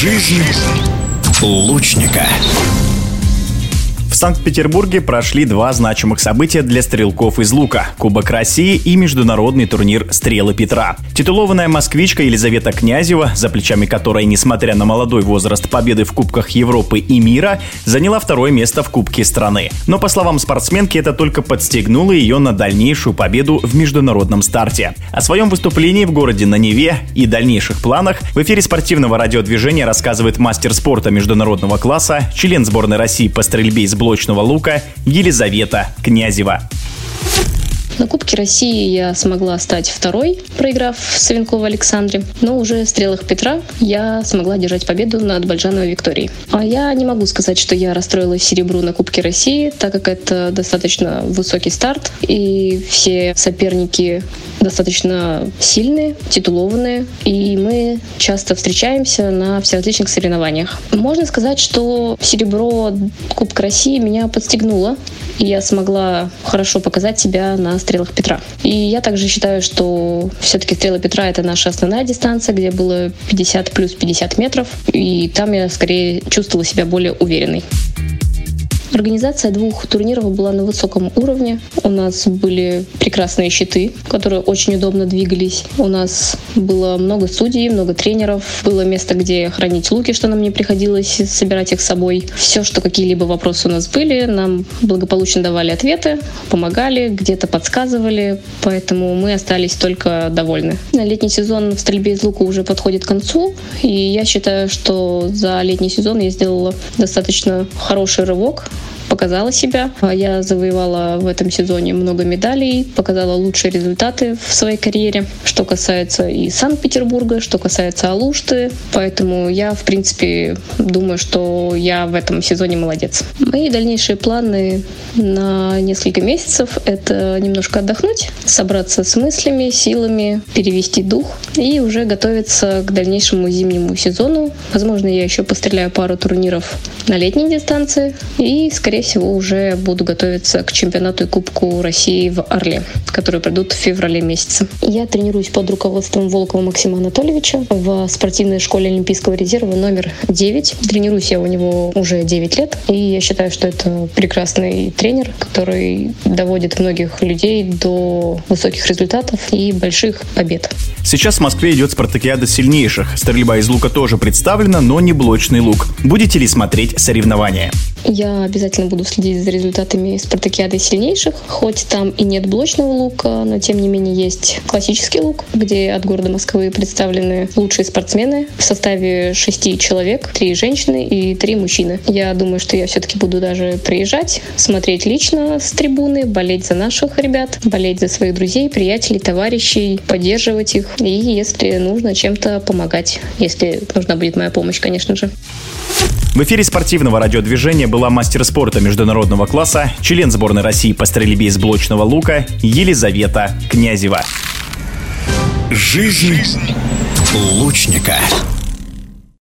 Жизнь лучника. Санкт-Петербурге прошли два значимых события для стрелков из лука – Кубок России и международный турнир «Стрелы Петра». Титулованная москвичка Елизавета Князева, за плечами которой, несмотря на молодой возраст победы в Кубках Европы и мира, заняла второе место в Кубке страны. Но, по словам спортсменки, это только подстегнуло ее на дальнейшую победу в международном старте. О своем выступлении в городе на Неве и дальнейших планах в эфире спортивного радиодвижения рассказывает мастер спорта международного класса, член сборной России по стрельбе из блочного лука Елизавета Князева. На Кубке России я смогла стать второй, проиграв Савенкову Александре. Но уже в стрелах Петра я смогла держать победу над Бальжановой Викторией. А я не могу сказать, что я расстроилась серебру на Кубке России, так как это достаточно высокий старт, и все соперники достаточно сильные, титулованные, и мы часто встречаемся на всеразличных соревнованиях. Можно сказать, что серебро Кубка России меня подстегнуло, и я смогла хорошо показать себя на стрелах Петра. И я также считаю, что все-таки стрелы Петра — это наша основная дистанция, где было 50 плюс 50 метров, и там я скорее чувствовала себя более уверенной. Организация двух турниров была на высоком уровне. У нас были прекрасные щиты, которые очень удобно двигались. У нас было много судей, много тренеров. Было место, где хранить луки, что нам не приходилось собирать их с собой. Все, что какие-либо вопросы у нас были, нам благополучно давали ответы, помогали, где-то подсказывали, поэтому мы остались только довольны. Летний сезон в стрельбе из лука уже подходит к концу, и я считаю, что за летний сезон я сделала достаточно хороший рывок показала себя. Я завоевала в этом сезоне много медалей, показала лучшие результаты в своей карьере, что касается и Санкт-Петербурга, что касается Алушты. Поэтому я, в принципе, думаю, что я в этом сезоне молодец. Мои дальнейшие планы на несколько месяцев — это немножко отдохнуть, собраться с мыслями, силами, перевести дух и уже готовиться к дальнейшему зимнему сезону. Возможно, я еще постреляю пару турниров на летней дистанции и, скорее скорее всего, уже буду готовиться к чемпионату и Кубку России в Орле, которые пройдут в феврале месяце. Я тренируюсь под руководством Волкова Максима Анатольевича в спортивной школе Олимпийского резерва номер 9. Тренируюсь я у него уже 9 лет, и я считаю, что это прекрасный тренер, который доводит многих людей до высоких результатов и больших побед. Сейчас в Москве идет спартакиада сильнейших. Стрельба из лука тоже представлена, но не блочный лук. Будете ли смотреть соревнования? Я обязательно буду следить за результатами спартакиады сильнейших. Хоть там и нет блочного лука, но тем не менее есть классический лук, где от города Москвы представлены лучшие спортсмены в составе шести человек, три женщины и три мужчины. Я думаю, что я все-таки буду даже приезжать, смотреть лично с трибуны, болеть за наших ребят, болеть за своих друзей, приятелей, товарищей, поддерживать их и, если нужно, чем-то помогать, если нужна будет моя помощь, конечно же. В эфире спортивного радиодвижения была мастер спорта международного класса, член сборной России по стрельбе из блочного лука Елизавета Князева. Жизнь лучника.